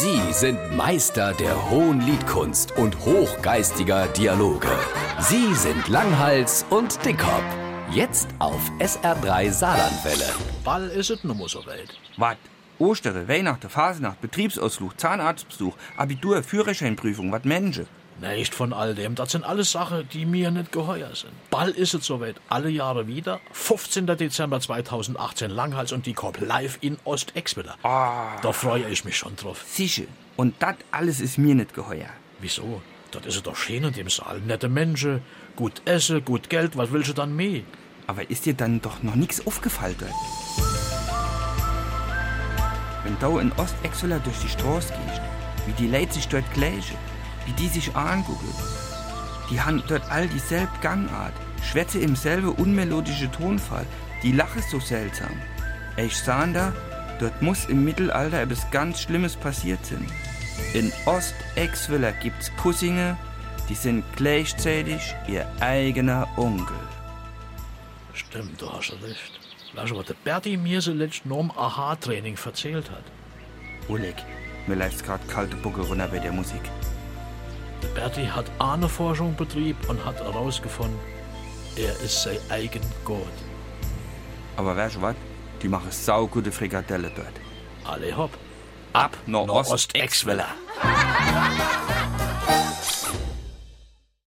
Sie sind Meister der hohen Liedkunst und hochgeistiger Dialoge. Sie sind Langhals und Dickhop. Jetzt auf SR3 Saarlandwelle. Ball ist es nummer so weit. Was? Ostere, Weihnachten, Phasenacht, Betriebsausflug, Zahnarztbesuch, Abitur, Führerscheinprüfung, was Menschen? Nicht von all dem. Das sind alles Sachen, die mir nicht geheuer sind. Ball ist es soweit. Alle Jahre wieder. 15. Dezember 2018 Langhals und die Korb live in Ost-Exwiller. Ah. Da freue ich mich schon drauf. Sicher. Und das alles ist mir nicht geheuer. Wieso? Das ist doch schön in dem Saal. Nette Menschen, gut Essen, gut Geld. Was willst du dann mehr? Aber ist dir dann doch noch nichts aufgefallen dort? Wenn du in Ostexeler durch die Straße gehst, wie die Leute sich dort gleichen, wie die sich angucken. Die haben dort all dieselbe Gangart, schwätze im selben unmelodische Tonfall, die lache so seltsam. Ich sah da, dort muss im Mittelalter etwas ganz Schlimmes passiert sein. In Ost-Exwiller gibt's Cousinge, die sind gleichzeitig ihr eigener Onkel. Stimmt, du hast recht. Du, was der Berti mir so letztens noch im Aha-Training erzählt hat? Oleg, mir läuft's grad kalte Bucke runter bei der Musik. Berti hat Ahnenforschung betrieben und hat herausgefunden, er ist sein eigen Gott. Aber weißt du was? Die machen saugute Frikadelle dort. Alle hopp. Ab nach Ost-Exwiller. Ost-Exwiller.